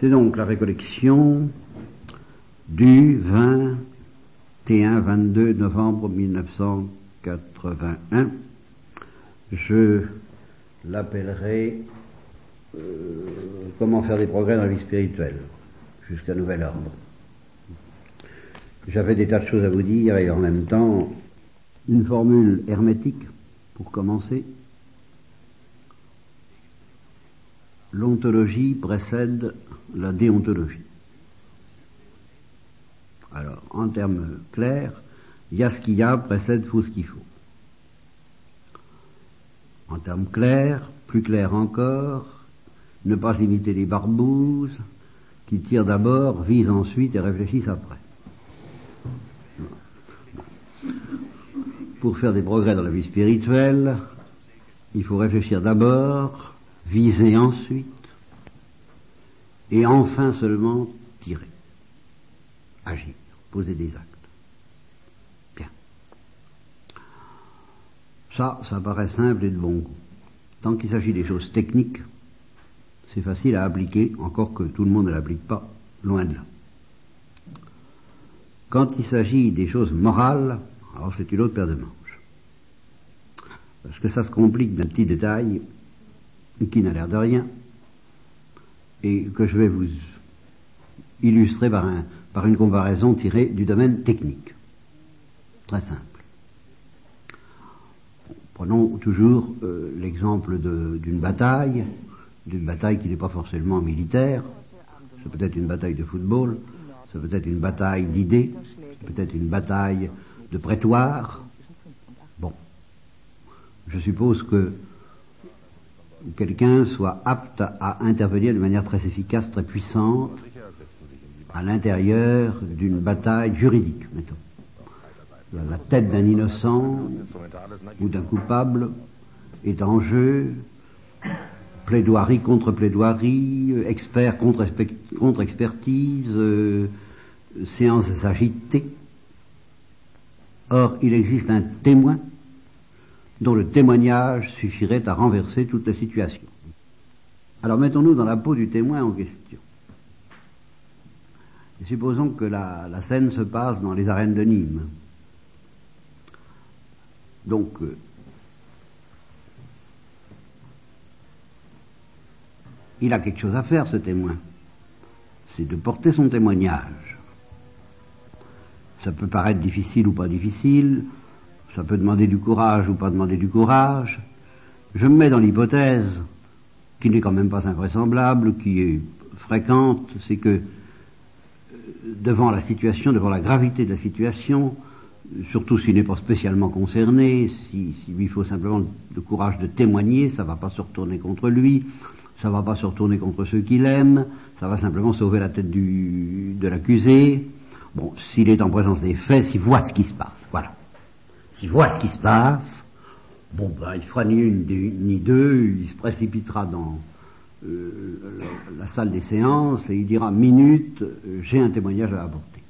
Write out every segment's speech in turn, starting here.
C'est donc la récollection du 21-22 novembre 1981. Je l'appellerai euh, Comment faire des progrès dans la vie spirituelle jusqu'à nouvel ordre. J'avais des tas de choses à vous dire et en même temps une formule hermétique pour commencer. L'ontologie précède la déontologie. Alors, en termes clairs, il y a ce qu'il y a précède faut ce qu'il faut. En termes clairs, plus clairs encore, ne pas imiter les barbouzes qui tirent d'abord, visent ensuite et réfléchissent après. Pour faire des progrès dans la vie spirituelle, il faut réfléchir d'abord, viser ensuite, et enfin seulement tirer, agir, poser des actes. Bien. Ça, ça paraît simple et de bon goût. Tant qu'il s'agit des choses techniques, c'est facile à appliquer, encore que tout le monde ne l'applique pas, loin de là. Quand il s'agit des choses morales, alors c'est une autre paire de manches. Parce que ça se complique d'un petit détail qui n'a l'air de rien et que je vais vous illustrer par, un, par une comparaison tirée du domaine technique. Très simple. Prenons toujours euh, l'exemple d'une bataille, d'une bataille qui n'est pas forcément militaire. C'est peut-être une bataille de football, c'est peut-être une bataille d'idées, c'est peut-être une bataille de prétoire. Bon. Je suppose que quelqu'un soit apte à intervenir de manière très efficace, très puissante, à l'intérieur d'une bataille juridique, mettons. La tête d'un innocent ou d'un coupable est en jeu, plaidoirie contre plaidoirie, expert contre, expertise, euh, séances agitées. Or, il existe un témoin dont le témoignage suffirait à renverser toute la situation. Alors mettons-nous dans la peau du témoin en question. Et supposons que la, scène se passe dans les arènes de Nîmes. Donc, euh, il a quelque chose à faire, ce témoin. C'est de porter son témoignage. Ça peut paraître difficile ou pas difficile, ça peut demander du courage ou pas demander du courage. Je me mets dans l'hypothèse, qui n'est quand même pas invraisemblable, qui est fréquente, c'est que euh, devant la situation, devant la gravité de la situation, surtout s'il n'est pas spécialement concerné, s'il si, lui faut simplement le courage de témoigner, ça ne va pas se retourner contre lui, ça ne va pas se retourner contre ceux qui l'aiment, ça va simplement sauver la tête de l'accusé. Bon, s'il est en présence des faits, s'il voit ce qui se passe, voilà s'il voit ce qui se passe, bon ben il fera ni une ni deux, il se précipitera dans euh, la, salle des séances et il dira minute, euh, j'ai un témoignage à apporter.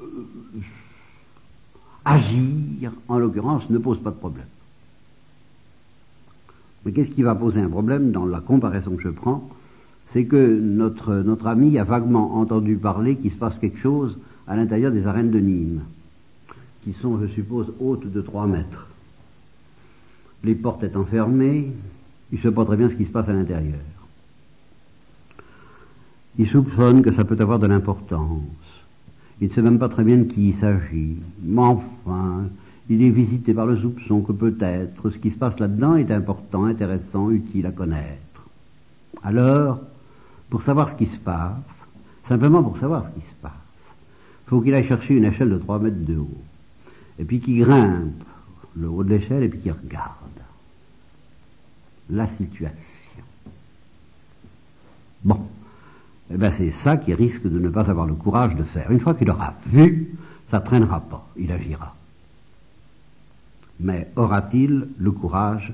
Euh, agir, en l'occurrence, ne pose pas de problème. Mais qu'est-ce qui va poser un problème dans la comparaison que je prends? C'est que notre, notre ami a vaguement entendu parler qu'il se passe quelque chose à l'intérieur des arènes de Nîmes qui sont, je suppose, hautes de 3 mètres. Les portes étant fermées, il ne sait pas très bien ce qui se passe à l'intérieur. Il soupçonne que ça peut avoir de l'importance. Il ne sait même pas très bien de qui il s'agit. Mais enfin, il est visité par le soupçon que peut-être ce qui se passe là-dedans est important, intéressant, utile à connaître. Alors, pour savoir ce qui se passe, simplement pour savoir ce qui se passe, faut qu'il aille chercher une échelle de 3 mètres de haut et puis qui grimpe le haut de l'échelle et puis qui regarde la situation. Bon, eh ben c'est ça qui risque de ne pas avoir le courage de faire. Une fois qu'il aura vu, ça traînera pas, il agira. Mais aura-t-il le courage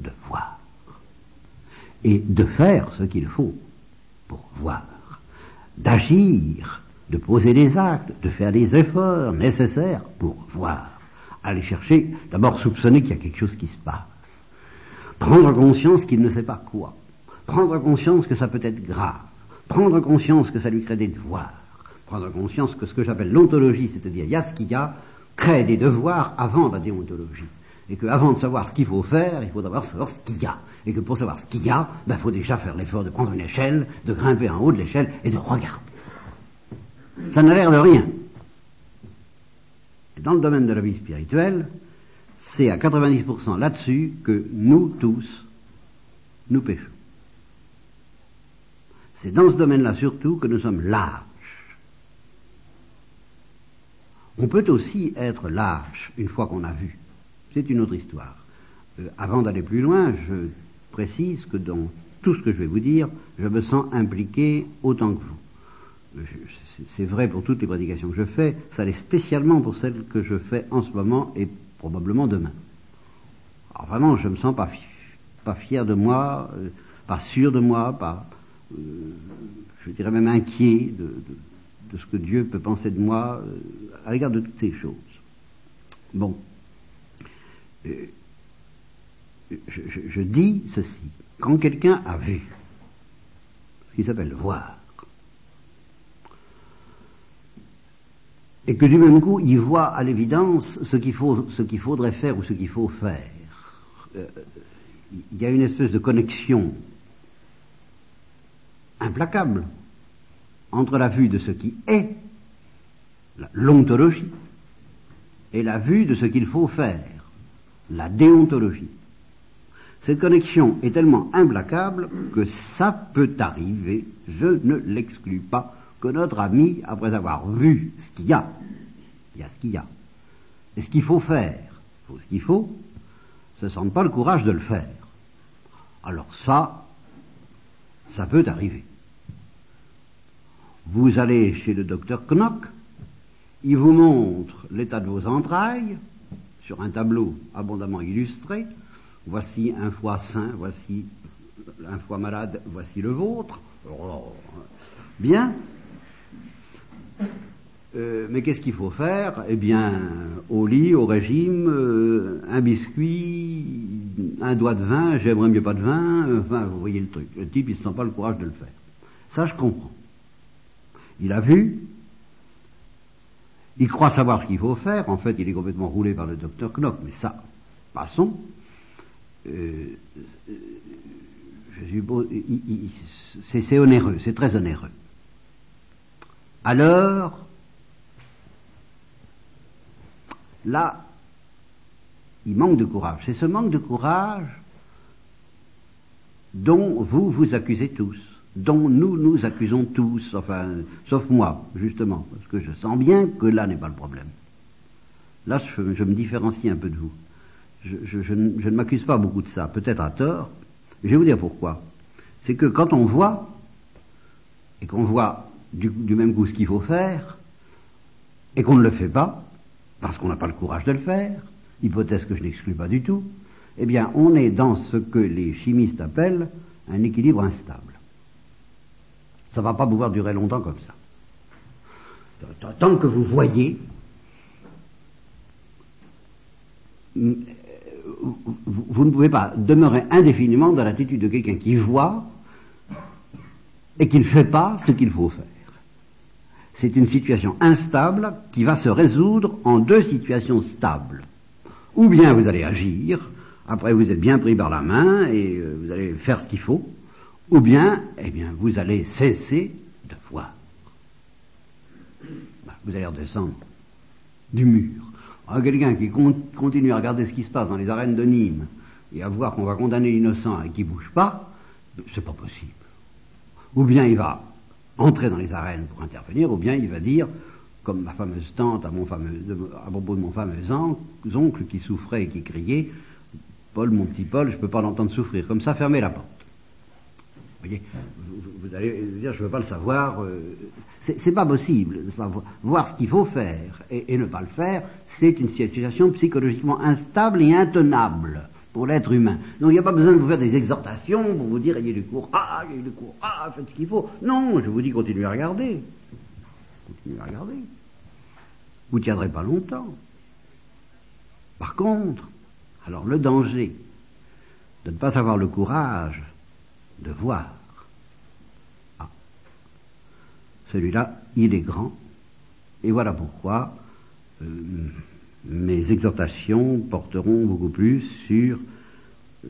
de voir? Et de faire ce qu'il faut pour voir, d'agir de poser des actes, de faire les efforts nécessaires pour voir. Aller chercher, d'abord soupçonner qu'il y a quelque chose qui se passe. Prendre conscience qu'il ne sait pas quoi. Prendre conscience que ça peut être grave. prendre conscience que ça lui crée des devoirs, prendre conscience que ce que j'appelle l'ontologie, c'est-à-dire il y a ce qu'il y a, crée des devoirs avant la déontologie. Et qu'avant de savoir ce qu'il faut faire, il faut d'abord savoir ce qu'il y a. Et que pour savoir ce qu'il y a, il ben, faut déjà faire l'effort de prendre une échelle, de grimper en haut de l'échelle et de regarder. Ça n'a l'air de rien. Dans le domaine de la vie spirituelle, c'est à 90% là-dessus que nous tous, nous péchons. C'est dans ce domaine-là surtout que nous sommes lâches. On peut aussi être lâche une fois qu'on a vu. C'est une autre histoire. Euh, avant d'aller plus loin, je précise que dans tout ce que je vais vous dire, je me sens impliqué autant que vous. Euh, c'est vrai pour toutes les prédications que je fais, ça l'est spécialement pour celles que je fais en ce moment et probablement demain. Alors vraiment, je me sens pas, fier de moi, euh, pas sûr de moi, pas, je dirais même inquiet de, ce que Dieu peut penser de moi à l'égard de toutes ces choses. Bon. Euh, je, dis ceci. Quand quelqu'un a vu, ce qui s'appelle voir, et que du même coup il voit à l'évidence ce qu'il faut, ce qu'il faudrait faire ou ce qu'il faut faire, euh, il y a une espèce de connexion implacable entre la vue de ce qui est, l'ontologie, et la vue de ce qu'il faut faire la déontologie. Cette connexion est tellement implacable que ça peut arriver, je ne l'exclus pas, que notre ami, après avoir vu ce qu'il y a, il y a ce qu'il y a, et ce qu'il faut faire, faut ce qu'il faut, se sente pas le courage de le faire. Alors ça, ça peut arriver. Vous allez chez le docteur Knock, il vous montre l'état de vos entrailles, sur un tableau abondamment illustré. Voici un foie sain, voici un foie malade, voici le vôtre. Bien. Euh, mais qu'est-ce qu'il faut faire? Eh bien, au lit, au régime, euh, un biscuit, un doigt de vin, j'aimerais mieux pas de vin, enfin, vous voyez le truc. Le type, il ne sent pas le courage de le faire. Ça, je comprends. Il a vu, il croit savoir ce qu'il faut faire. En fait, il est complètement roulé par le docteur Knock. Mais ça, passons. Euh, c'est onéreux, c'est très onéreux. Alors, là, il manque de courage. C'est ce manque de courage dont vous vous accusez tous dont nous nous accusons tous, enfin, sauf moi, justement, parce que je sens bien que là n'est pas le problème. Là, je, me différencie un peu de vous. Je, ne, m'accuse pas beaucoup de ça, peut-être à tort. Je vais vous dire pourquoi. C'est que quand on voit, et qu'on voit du, même coup ce qu'il faut faire, et qu'on ne le fait pas, parce qu'on n'a pas le courage de le faire, hypothèse que je n'exclus pas du tout, eh bien, on est dans ce que les chimistes appellent un équilibre instable. Ça ne va pas pouvoir durer longtemps comme ça. Tant que vous voyez, vous ne pouvez pas demeurer indéfiniment dans l'attitude de quelqu'un qui voit et qui ne fait pas ce qu'il faut faire. C'est une situation instable qui va se résoudre en deux situations stables. Ou bien vous allez agir, après vous êtes bien pris par la main et euh, vous allez faire ce qu'il faut, ou bien, eh bien, vous allez cesser de voir. Bah, vous allez redescendre du mur. Ah, quelqu'un qui continue à regarder ce qui se passe dans les arènes de Nîmes et à voir qu'on va condamner l'innocent et qui bouge pas, c'est pas possible. Ou bien il va entrer dans les arènes pour intervenir, ou bien il va dire, comme ma fameuse tante à, mon fameux, à propos de mon fameux oncle qui souffrait et qui criait, Paul, mon petit Paul, je peux pas l'entendre souffrir. Comme ça, fermez la porte voyez, vous, allez dire, je ne veux pas le savoir. Euh, c'est pas possible. Voir ce qu'il faut faire et, ne pas le faire, c'est une situation psychologiquement instable et intenable pour l'être humain. Donc il n'y a pas besoin de vous faire des exhortations pour vous dire, ayez du courage, ayez du courage, faites ce qu'il faut. Non, je vous dis, continuez à regarder. Continuez à regarder. Vous ne tiendrez pas longtemps. Par contre, alors le danger de ne pas avoir le courage de voir. Ah. Celui-là, il est grand. Et voilà pourquoi euh, mes exhortations porteront beaucoup plus sur euh,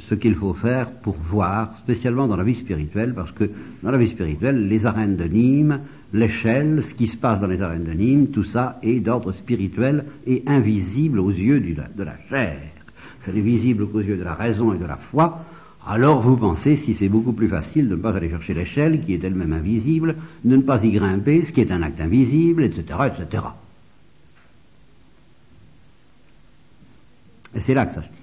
ce qu'il faut faire pour voir, spécialement dans la vie spirituelle, parce que dans la vie spirituelle, les arènes de Nîmes, l'échelle, ce qui se passe dans les arènes de Nîmes, tout ça est d'ordre spirituel et invisible aux yeux de la chair. C'est visible aux yeux de la raison et de la foi. Alors vous pensez, si c'est beaucoup plus facile de ne pas aller chercher l'échelle, qui est elle-même invisible, de ne pas y grimper, ce qui est un acte invisible, etc., etc. Et c'est là que ça se tient.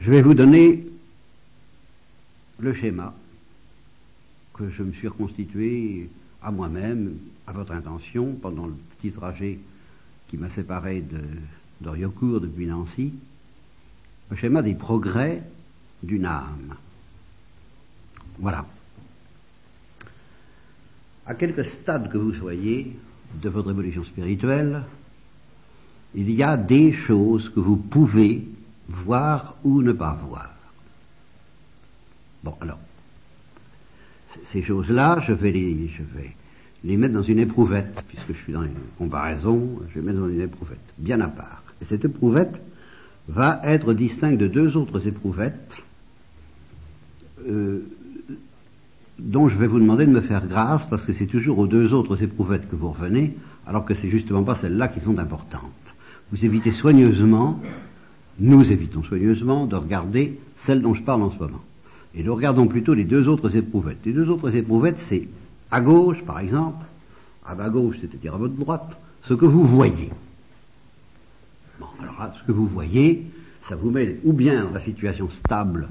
Je vais vous donner le schéma que je me suis reconstitué à moi-même, à votre intention, pendant le petit trajet qui m'a séparé d'Oriocourt depuis Nancy, le schéma des progrès d'une âme. Voilà. À quelque stade que vous soyez de votre évolution spirituelle, il y a des choses que vous pouvez voir ou ne pas voir. Bon, alors, ces choses-là, je vais les, mettre dans une éprouvette, puisque je suis dans les comparaisons, je vais les mettre dans une éprouvette, bien à part. Et cette éprouvette va être distincte de deux autres éprouvettes, euh, dont je vais vous demander de me faire grâce, parce que c'est toujours aux deux autres éprouvettes que vous revenez, alors que c'est justement pas celles-là qui sont importantes. Vous évitez soigneusement, nous évitons soigneusement de regarder celle dont je parle en ce moment. Et nous regardons plutôt les deux autres éprouvettes. Les deux autres éprouvettes, c'est à gauche, par exemple, à ma gauche, c'est-à-dire à votre droite, ce que vous voyez. Bon, alors là, ce que vous voyez, ça vous met ou bien dans la situation stable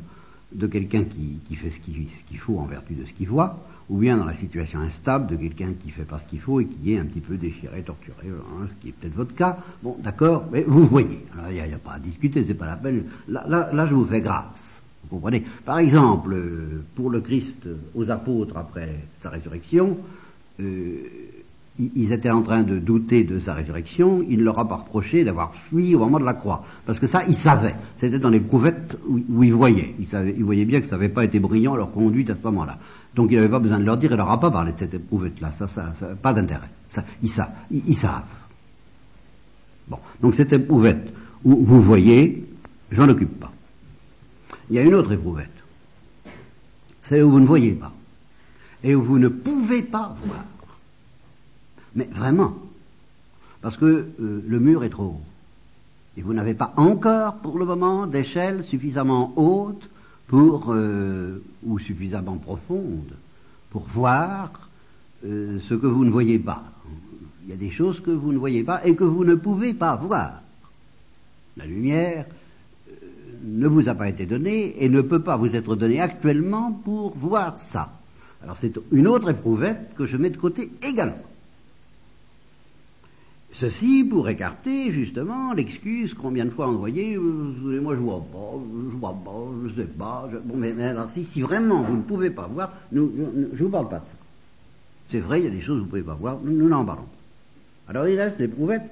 de quelqu'un qui, fait ce qu'il faut en vertu de ce qu'il voit, ou bien dans la situation instable de quelqu'un qui fait pas ce qu'il faut et qui est un petit peu déchiré, torturé, hein, ce qui est peut-être votre cas. Bon, d'accord, mais vous voyez. Il n'y a, pas à discuter, c'est pas la peine. Là, là, là, je vous fais grâce. Vous comprenez? Par exemple, pour le Christ aux apôtres après sa résurrection, euh, ils étaient en train de douter de sa résurrection, il ne leur a pas reproché d'avoir fui au moment de la croix. Parce que ça, ils savaient. C'était dans les prouvettes où, ils voyaient. Ils, voyaient bien que ça n'avait pas été brillant leur conduite à ce moment-là. Donc il n'avait pas besoin de leur dire, il leur a pas parlé de cette éprouvette-là. Ça, ça, ça, pas d'intérêt. Ils, savent. Ils, savent. Bon. Donc cette éprouvette où vous voyez, j'en occupe pas. Il y a une autre éprouvette. Celle où vous ne voyez pas. Et où vous ne pouvez pas voir. Mais vraiment. Parce que euh, le mur est trop haut. Et vous n'avez pas encore, pour le moment, d'échelle suffisamment haute pour, euh, ou suffisamment profonde pour voir euh, ce que vous ne voyez pas. Il y a des choses que vous ne voyez pas et que vous ne pouvez pas voir. La lumière ne vous a pas été donnée et ne peut pas vous être donnée actuellement pour voir ça. Alors c'est une autre éprouvette que je mets de côté également. Ceci pour écarter justement l'excuse combien de fois envoyée, euh, moi je vois pas, je vois pas, je sais pas. Bon, mais, alors si, vraiment vous ne pouvez pas voir, nous, je vous parle pas de ça. C'est vrai, il y a des choses que vous ne pouvez pas voir, nous n'en parlons pas. Alors il reste des prouvettes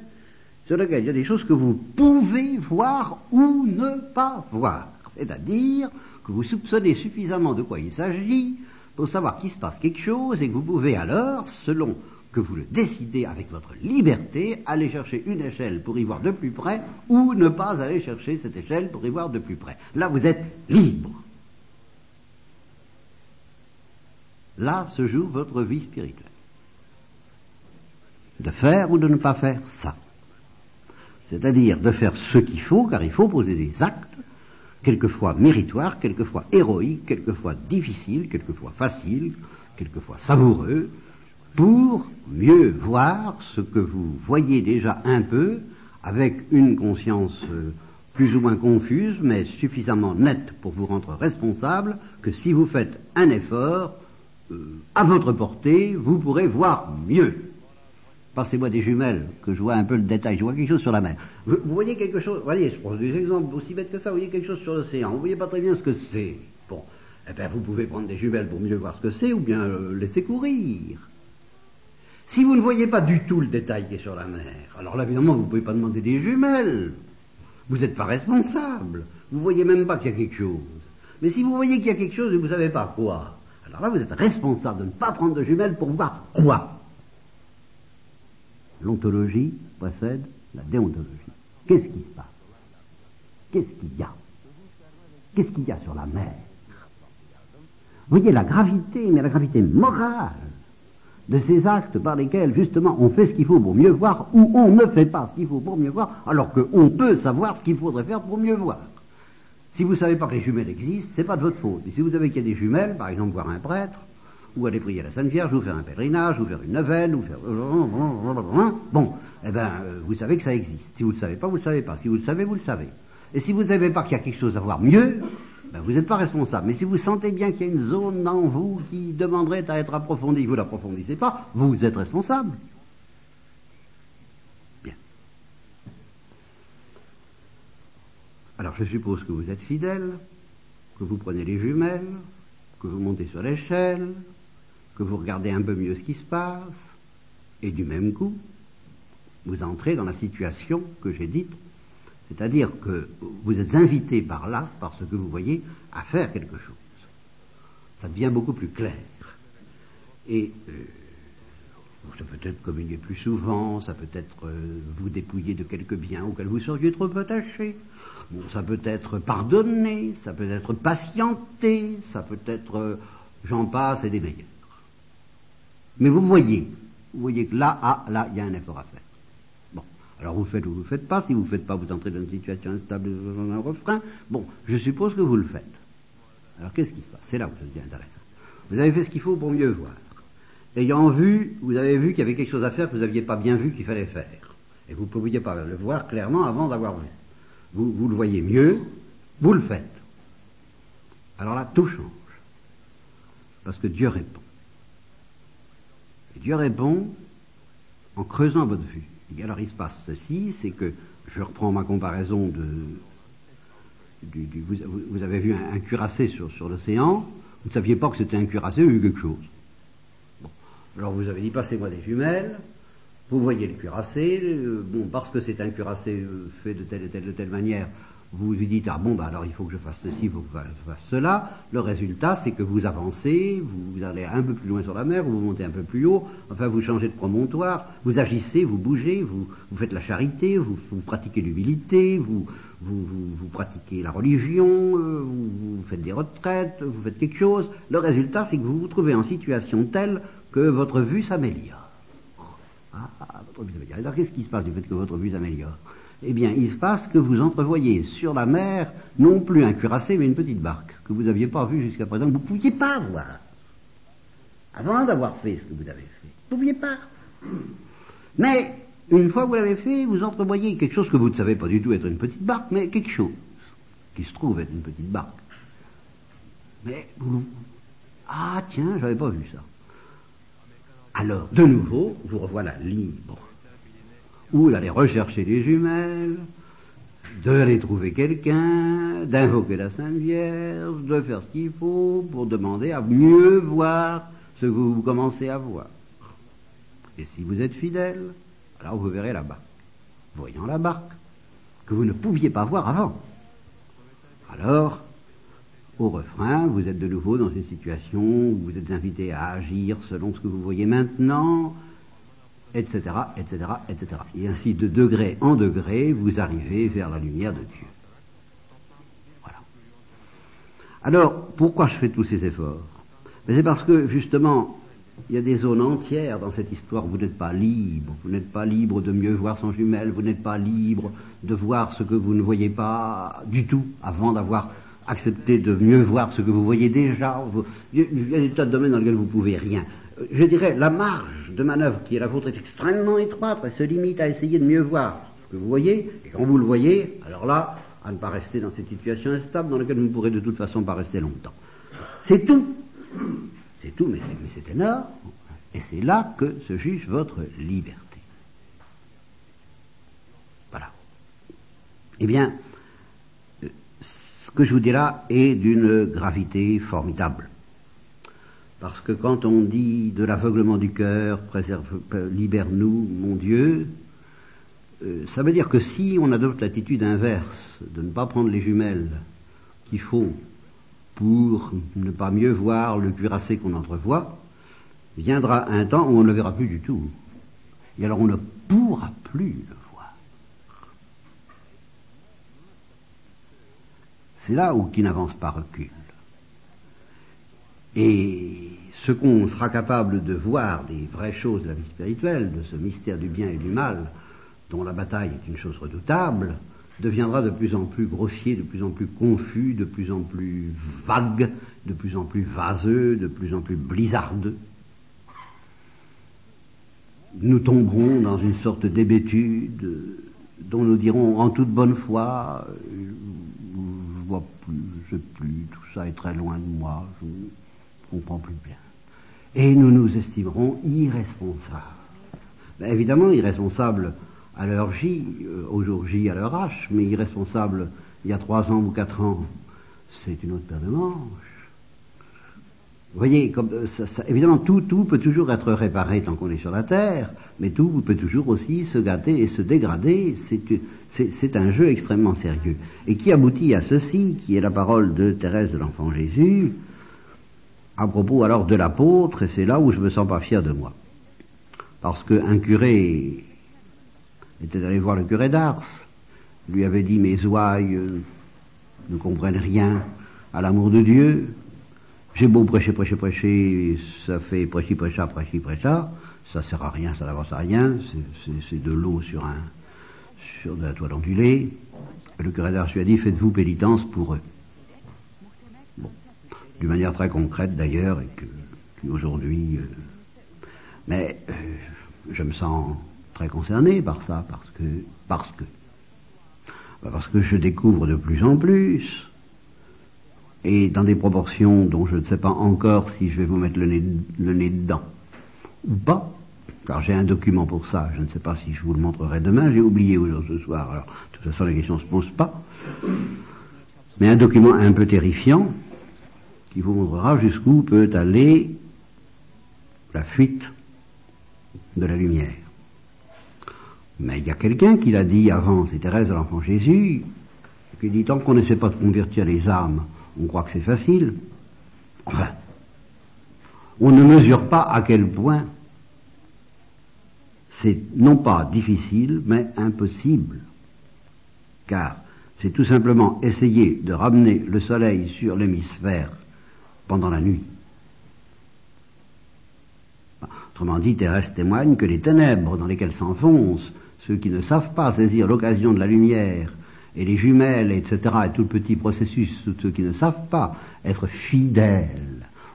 sur lesquelles il y a des choses que vous pouvez voir ou ne pas voir. C'est-à-dire que vous soupçonnez suffisamment de quoi il s'agit pour savoir qu'il se passe quelque chose et que vous pouvez alors, selon que vous le décidez avec votre liberté, aller chercher une échelle pour y voir de plus près ou ne pas aller chercher cette échelle pour y voir de plus près. Là, vous êtes libre. Là se joue votre vie spirituelle. De faire ou de ne pas faire ça. C'est-à-dire de faire ce qu'il faut, car il faut poser des actes, quelquefois méritoires, quelquefois héroïques, quelquefois difficiles, quelquefois faciles, quelquefois savoureux, pour mieux voir ce que vous voyez déjà un peu avec une conscience euh, plus ou moins confuse, mais suffisamment nette pour vous rendre responsable que si vous faites un effort euh, à votre portée, vous pourrez voir mieux. Passez-moi des jumelles, que je vois un peu le détail, je vois quelque chose sur la mer. Vous, voyez quelque chose, voyez, je prends des exemples aussi bêtes que ça, vous voyez quelque chose sur l'océan, vous voyez pas très bien ce que c'est. Bon, eh bien vous pouvez prendre des jumelles pour mieux voir ce que c'est, ou bien euh, laisser courir. Si vous ne voyez pas du tout le détail qui est sur la mer, alors là, évidemment, vous ne pouvez pas demander des jumelles. Vous n'êtes pas responsable. Vous ne voyez même pas qu'il y a quelque chose. Mais si vous voyez qu'il y a quelque chose et vous ne savez pas quoi, Alors là, vous êtes responsable de ne pas prendre de jumelles pour voir quoi L'ontologie précède la déontologie. Qu'est-ce qui se passe? Qu'est-ce qu'il y a? Qu'est-ce qu'il y a sur la mer? Voyez la gravité, mais la gravité morale de ces actes par lesquels justement on fait ce qu'il faut pour mieux voir ou on ne fait pas ce qu'il faut pour mieux voir, alors qu'on peut savoir ce qu'il faudrait faire pour mieux voir. Si vous ne savez pas que les jumelles existent, c'est pas de votre faute. Mais si vous savez qu'il y a des jumelles, par exemple voir un prêtre, ou aller prier à la Sainte Vierge, ou faire un pèlerinage, ou faire une neuvaine, ou faire... Bon, eh ben, euh, vous savez que ça existe. Si vous ne le savez pas, vous ne le savez pas. Si vous le savez, vous le savez. Et si vous ne savez pas qu'il y a quelque chose à voir mieux, ben vous n'êtes pas responsable. Mais si vous sentez bien qu'il y a une zone dans vous qui demanderait à être approfondie, vous l'approfondissez pas, vous êtes responsable. Bien. Alors je suppose que vous êtes fidèle, que vous prenez les jumelles, que vous montez sur l'échelle, que vous regardez un peu mieux ce qui se passe, et du même coup, vous entrez dans la situation que j'ai dite c'est-à-dire que vous êtes invité par là, par ce que vous voyez, à faire quelque chose. Ça devient beaucoup plus clair. Et euh, ça peut être communier plus souvent, ça peut être euh, vous dépouiller de quelques biens auxquels vous seriez trop attaché. Ça peut être pardonner, ça peut être patienter, ça peut être euh, j'en passe et des meilleurs. Mais vous voyez, vous voyez que là, ah, là, il y a un effort à faire. Alors vous faites ou vous faites pas. Si vous ne faites pas, vous entrez dans une situation instable dans un refrain. Bon, je suppose que vous le faites. Alors qu'est-ce qui se passe? C'est là où ça devient intéressant. Vous avez fait ce qu'il faut pour mieux voir. Ayant vu, vous avez vu qu'il y avait quelque chose à faire que vous n'aviez pas bien vu qu'il fallait faire. Et vous ne pouviez pas le voir clairement avant d'avoir vu. Vous, vous le voyez mieux, vous le faites. Alors là, tout change. Parce que Dieu répond. Et Dieu répond en creusant votre vue. Alors il se passe ceci, c'est que je reprends ma comparaison de. vous, avez vu un, cuirassé sur, l'océan, vous ne saviez pas que c'était un cuirassé, eu quelque chose. Bon. Alors vous avez dit passez-moi des jumelles, vous voyez le cuirassé, euh, bon, parce que c'est un cuirassé euh, fait de telle et telle, de telle manière, vous lui dites, ah bon, bah alors il faut que je fasse ceci, il faut que je fasse cela. Le résultat, c'est que vous avancez, vous allez un peu plus loin sur la mer, vous montez un peu plus haut, enfin vous changez de promontoire, vous agissez, vous bougez, vous, vous faites la charité, vous, vous pratiquez l'humilité, vous, vous, vous, pratiquez la religion, euh, vous, faites des retraites, vous faites quelque chose. Le résultat, c'est que vous vous trouvez en situation telle que votre vue s'améliore. Ah, votre vue s'améliore. Alors qu'est-ce qui se passe du fait que votre vue s'améliore? Eh bien, il se passe que vous entrevoyez sur la mer non plus un cuirassé, mais une petite barque que vous n'aviez pas vue jusqu'à présent, que vous ne pouviez pas voir. Avant d'avoir fait ce que vous avez fait. Vous ne pouviez pas. Mais, une fois que vous l'avez fait, vous entrevoyez quelque chose que vous ne savez pas du tout être une petite barque, mais quelque chose qui se trouve être une petite barque. Mais vous... Ah tiens, j'avais pas vu ça. Alors, de nouveau, vous revoilà libre ou d'aller rechercher les jumelles, d'aller trouver quelqu'un, d'invoquer la Sainte Vierge, de faire ce qu'il faut pour demander à mieux voir ce que vous commencez à voir. Et si vous êtes fidèle, alors vous verrez la barque. Voyant la barque, que vous ne pouviez pas voir avant. Alors, au refrain, vous êtes de nouveau dans une situation où vous êtes invité à agir selon ce que vous voyez maintenant, etc., etc., etc. Et ainsi, de degré en degré, vous arrivez vers la lumière de Dieu. Voilà. Alors, pourquoi je fais tous ces efforts? C'est parce que, justement, il y a des zones entières dans cette histoire où vous n'êtes pas libre. Vous n'êtes pas libre de mieux voir son jumelle, vous n'êtes pas libre de voir ce que vous ne voyez pas du tout avant d'avoir accepté de mieux voir ce que vous voyez déjà. Il y a des tas de domaines dans lesquels vous ne pouvez rien je dirais, la marge de manœuvre qui est la vôtre est extrêmement étroite, elle se limite à essayer de mieux voir ce que vous voyez, et quand vous le voyez, alors là, à ne pas rester dans cette situation instable dans laquelle vous ne pourrez de toute façon pas rester longtemps. C'est tout. C'est tout, mais c'est énorme. Et c'est là que se juge votre liberté. Voilà. Eh bien, euh, ce que je vous dis là est d'une gravité formidable. Parce que quand on dit de l'aveuglement du cœur, préserve, libère-nous, mon Dieu, euh, ça veut dire que si on adopte l'attitude inverse de ne pas prendre les jumelles qu'il faut pour ne pas mieux voir le cuirassé qu'on entrevoit, viendra un temps où on ne le verra plus du tout. Et alors on ne pourra plus le voir. C'est là où qui n'avance pas recule. Et ce qu'on sera capable de voir des vraies choses de la vie spirituelle, de ce mystère du bien et du mal, dont la bataille est une chose redoutable, deviendra de plus en plus grossier, de plus en plus confus, de plus en plus vague, de plus en plus vaseux, de plus en plus blizzardeux. Nous tomberons dans une sorte d'hébétude dont nous dirons en toute bonne foi, je vois plus, je sais plus, tout ça est très loin de moi, je ne comprends plus bien. Et nous nous estimerons irresponsables. Ben, évidemment, irresponsables à leur J, euh, au jour J, à leur H, mais irresponsable il y a trois ans ou quatre ans, c'est une autre paire de manches. Vous voyez, comme euh, ça, ça, évidemment, tout, tout peut toujours être réparé tant qu'on est sur la terre, mais tout peut toujours aussi se gâter et se dégrader. C'est un jeu extrêmement sérieux. Et qui aboutit à ceci, qui est la parole de Thérèse de l'Enfant Jésus, à propos alors de l'apôtre, et c'est là où je me sens pas fier de moi. Parce qu'un curé était allé voir le curé d'Ars, lui avait dit mes ouailles euh, ne comprennent rien à l'amour de Dieu. J'ai beau prêcher, prêcher, prêcher, ça fait prêcher, prêcher, prêcher, prêcher, ça sert à rien, ça n'avance à rien, c'est de l'eau sur un, sur de la toile ondulée. Le curé d'Ars lui a dit faites-vous pénitence pour eux. D'une manière très concrète d'ailleurs, et que, aujourd'hui, euh, mais euh, je me sens très concerné par ça, parce que, parce que, bah, parce que je découvre de plus en plus, et dans des proportions dont je ne sais pas encore si je vais vous mettre le nez, le nez dedans ou pas, car j'ai un document pour ça, je ne sais pas si je vous le montrerai demain, j'ai oublié aujourd'hui ce soir, alors de toute façon la question ne se pose pas, mais un document un peu terrifiant qui vous montrera jusqu'où peut aller la fuite de la lumière. Mais il y a quelqu'un qui l'a dit avant, c'est Thérèse de l'Enfant Jésus, qui dit tant qu'on n'essaie pas de convertir les âmes, on croit que c'est facile. Enfin, on ne mesure pas à quel point c'est non pas difficile, mais impossible. Car c'est tout simplement essayer de ramener le soleil sur l'hémisphère pendant la nuit. Autrement dit, Thérèse témoigne que les ténèbres dans lesquelles s'enfoncent ceux qui ne savent pas saisir l'occasion de la lumière, et les jumelles, etc., et tout le petit processus, tous ceux qui ne savent pas être fidèles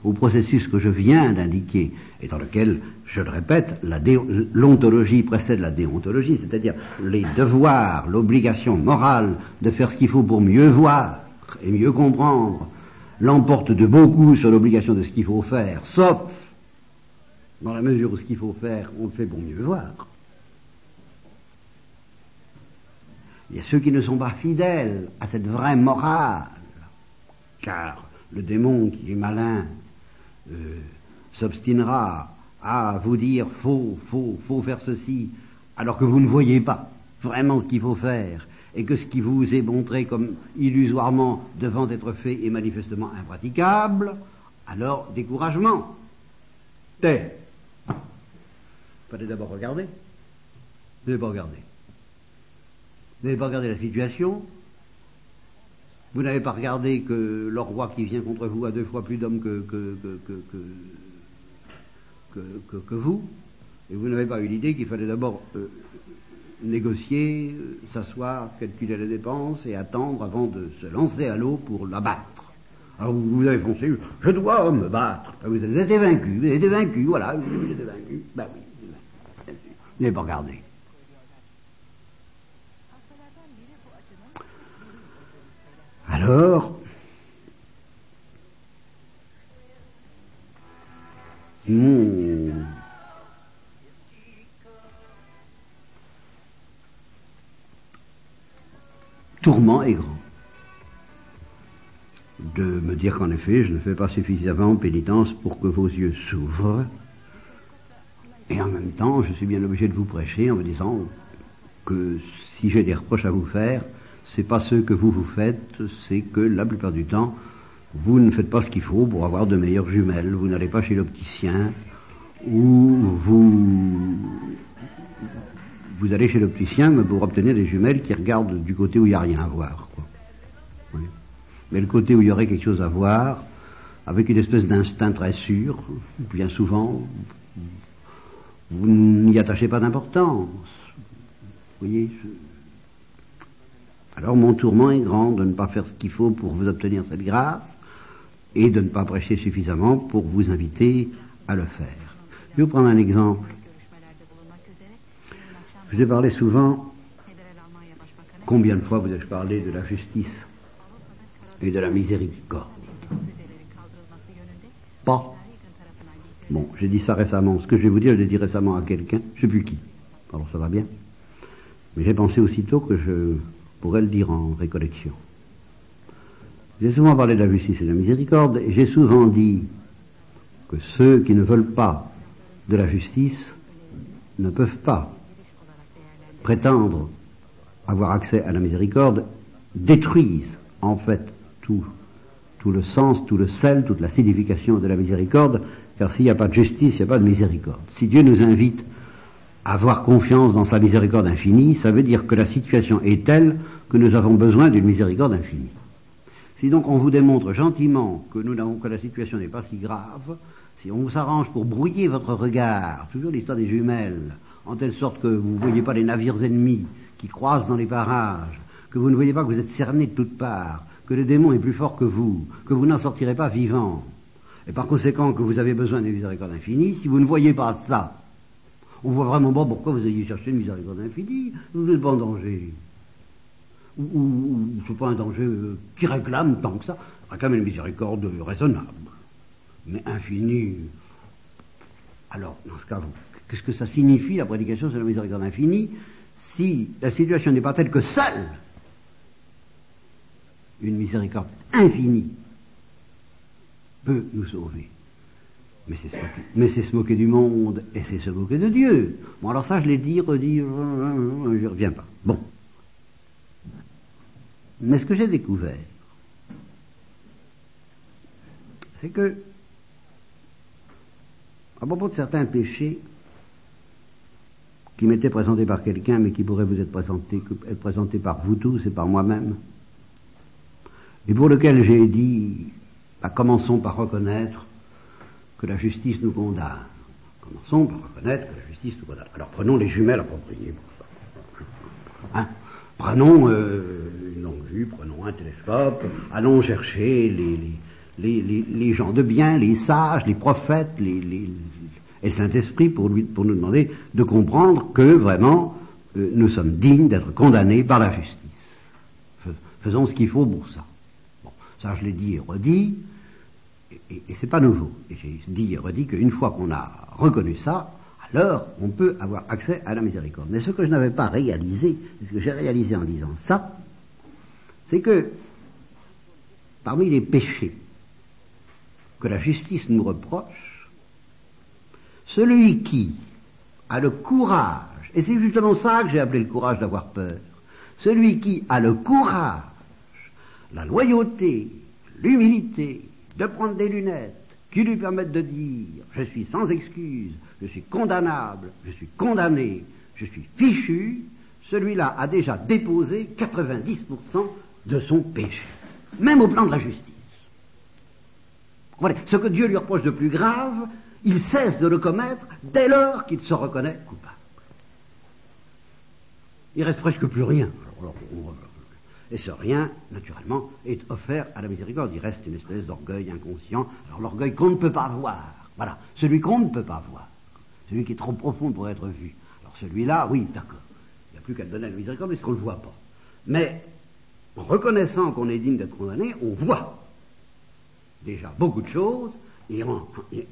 au processus que je viens d'indiquer, et dans lequel, je le répète, l'ontologie précède la déontologie, c'est-à-dire les devoirs, l'obligation morale de faire ce qu'il faut pour mieux voir et mieux comprendre, l'emporte de beaucoup sur l'obligation de ce qu'il faut faire, sauf dans la mesure où ce qu'il faut faire, on le fait pour mieux voir. Il y a ceux qui ne sont pas fidèles à cette vraie morale, car le démon qui est malin euh, s'obstinera à vous dire faut, faut, faut faire ceci, alors que vous ne voyez pas vraiment ce qu'il faut faire, et que ce qui vous est montré comme illusoirement devant être fait est manifestement impraticable, alors découragement. Il Fallait d'abord regarder. Vous n'avez pas regardé. Vous n'avez pas regardé la situation. Vous n'avez pas regardé que le roi qui vient contre vous a deux fois plus d'hommes que, que, que, que, vous. Et vous n'avez pas eu l'idée qu'il fallait d'abord euh, négocier, euh, s'asseoir, calculer les dépenses et attendre avant de se lancer à l'eau pour l'abattre. Alors vous, avez foncé, je dois me battre. Vous avez été vaincu, vous avez été vaincu, voilà, vous avez été vaincu. Ben oui, vous n'avez pas regardé. Alors, tourment est grand de me dire qu'en effet, je ne fais pas suffisamment pénitence pour que vos yeux s'ouvrent. Et en même temps, je suis bien obligé de vous prêcher en me disant que si j'ai des reproches à vous faire, c'est pas ce que vous vous faites, c'est que la plupart du temps, vous ne faites pas ce qu'il faut pour avoir de meilleures jumelles, vous n'allez pas chez l'opticien, ou vous, vous allez chez l'opticien pour obtenir des jumelles qui regardent du côté où il n'y a rien à voir. Mais le côté où il y aurait quelque chose à voir, avec une espèce d'instinct très sûr, bien souvent, vous n'y attachez pas d'importance. Vous voyez Alors mon tourment est grand de ne pas faire ce qu'il faut pour vous obtenir cette grâce et de ne pas prêcher suffisamment pour vous inviter à le faire. Je vais vous prendre un exemple. Je vous ai parlé souvent, combien de fois vous ai-je parlé de la justice et de la miséricorde? Pas. Bon, j'ai dit ça récemment. Ce que je vais vous dire, je l'ai dit récemment à quelqu'un, je ne sais plus qui. Alors ça va bien. Mais j'ai pensé aussitôt que je pourrais le dire en récollection. J'ai souvent parlé de la justice et de la miséricorde, et j'ai souvent dit que ceux qui ne veulent pas de la justice ne peuvent pas prétendre avoir accès à la miséricorde, détruisent en fait tout, le sens, tout le sel, toute la signification de la miséricorde, car s'il n'y a pas de justice, il n'y a pas de miséricorde. Si Dieu nous invite à avoir confiance dans sa miséricorde infinie, ça veut dire que la situation est telle que nous avons besoin d'une miséricorde infinie. Si donc on vous démontre gentiment que nous n'avons que la situation n'est pas si grave, si on s'arrange pour brouiller votre regard, toujours l'histoire des jumelles, en telle sorte que vous ne voyez pas les navires ennemis qui croisent dans les parages, que vous ne voyez pas que vous êtes cerné de toutes parts, que le démon est plus fort que vous, que vous n'en sortirez pas vivant, et par conséquent que vous avez besoin d'une miséricorde infinie, si vous ne voyez pas ça, on voit vraiment pas pourquoi vous ayez cherché une miséricorde infinie, vous n'êtes pas en danger. Ou, ou, pas un danger euh, qui réclame tant que ça, réclame une miséricorde raisonnable, mais infinie. Alors, dans ce cas, qu'est-ce que ça signifie la prédication sur la miséricorde infinie si la situation n'est pas telle que seule une miséricorde infinie peut nous sauver mais c'est, se moquer, du monde et c'est se moquer de Dieu. Bon, alors ça, je l'ai dit, redit, je reviens pas. Bon. Mais ce que j'ai découvert, c'est que, à propos de certains péchés qui m'étaient présentés par quelqu'un, mais qui pourraient vous être présentés, être présentés par vous tous et par moi-même, et pour lesquels j'ai dit, bah, commençons par reconnaître que la justice nous condamne. Commençons par reconnaître que la justice nous condamne. Alors prenons les jumelles appropriées. Hein Prenons euh, une longue vue, prenons un télescope, allons chercher les, les, gens de bien, les sages, les prophètes, les et le Saint-Esprit pour, nous demander de comprendre que vraiment euh, nous sommes dignes d'être condamnés par la justice. Faisons ce qu'il faut pour ça. Bon, ça je l'ai dit et redit, et, et c'est pas nouveau. Et j'ai dit et redit qu'une fois qu'on a reconnu ça, alors on peut avoir accès à la miséricorde. Mais ce que je n'avais pas réalisé, ce que j'ai réalisé en disant ça, c'est que parmi les péchés que la justice nous reproche, celui qui a le courage, et c'est justement ça que j'ai appelé le courage d'avoir peur, celui qui a le courage, la loyauté, l'humilité, de prendre des lunettes qui lui permettent de dire je suis sans excuse, je suis condamnable, je suis condamné, je suis fichu, celui-là a déjà déposé 90% de son péché, même au plan de la justice. Voilà. Ce que Dieu lui reproche de plus grave, il cesse de le commettre dès lors qu'il se reconnaît coupable. Il reste presque plus rien. Et ce rien, naturellement, est offert à la miséricorde. Il reste une espèce d'orgueil inconscient. Alors l'orgueil qu'on ne peut pas voir. Voilà. Celui qu'on ne peut pas voir. Celui qui est trop profond pour être vu. Alors celui-là, oui, d'accord. Il n'y a plus qu'à donner à la miséricorde parce qu'on ne le voit pas. Mais, en reconnaissant qu'on est digne d'être condamné, on voit déjà beaucoup de choses, et, en,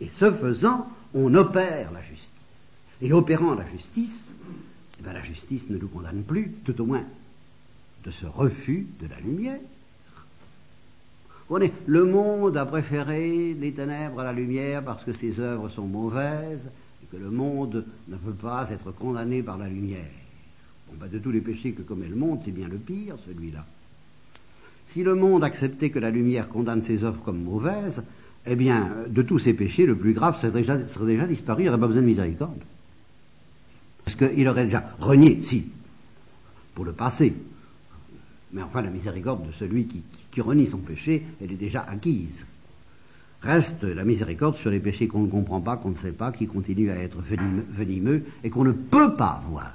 ce faisant, on opère la justice. Et opérant la justice, eh bien, la justice ne nous condamne plus, tout au moins de ce refus de la lumière. Le monde a préféré les ténèbres à la lumière parce que ses œuvres sont mauvaises et que le monde ne peut pas être condamné par la lumière. Ben, de tous les péchés que commet le monde, c'est bien le pire, celui-là. Si le monde acceptait que la lumière condamne ses œuvres comme mauvaises, eh bien, de tous ses péchés, le plus grave serait déjà, serait déjà disparu, il n'y aurait pas besoin de miséricorde. Parce qu'il aurait déjà renié, si, pour le passé. Mais enfin, la miséricorde de celui qui, qui renie son péché, elle est déjà acquise. Reste la miséricorde sur les péchés qu'on ne comprend pas, qu'on ne sait pas, qui continuent à être venimeux et qu'on ne peut pas voir.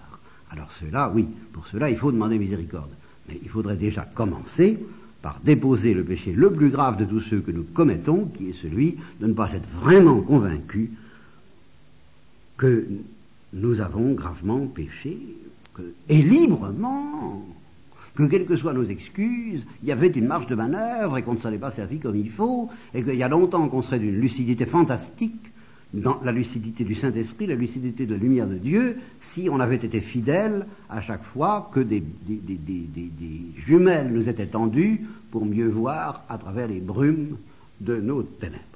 Alors cela, oui, pour cela, il faut demander miséricorde. Mais il faudrait déjà commencer par déposer le péché le plus grave de tous ceux que nous commettons, qui est celui de ne pas être vraiment convaincus que nous avons gravement péché, et librement, que quelles que soient nos excuses, il y avait une marge de manœuvre et qu'on ne s'en est pas servi comme il faut, et qu'il y a longtemps qu'on serait d'une lucidité fantastique, dans la lucidité du Saint-Esprit, la lucidité de la lumière de Dieu, si on avait été fidèle à chaque fois que des, des, jumelles nous étaient tendues pour mieux voir à travers les brumes de nos ténèbres.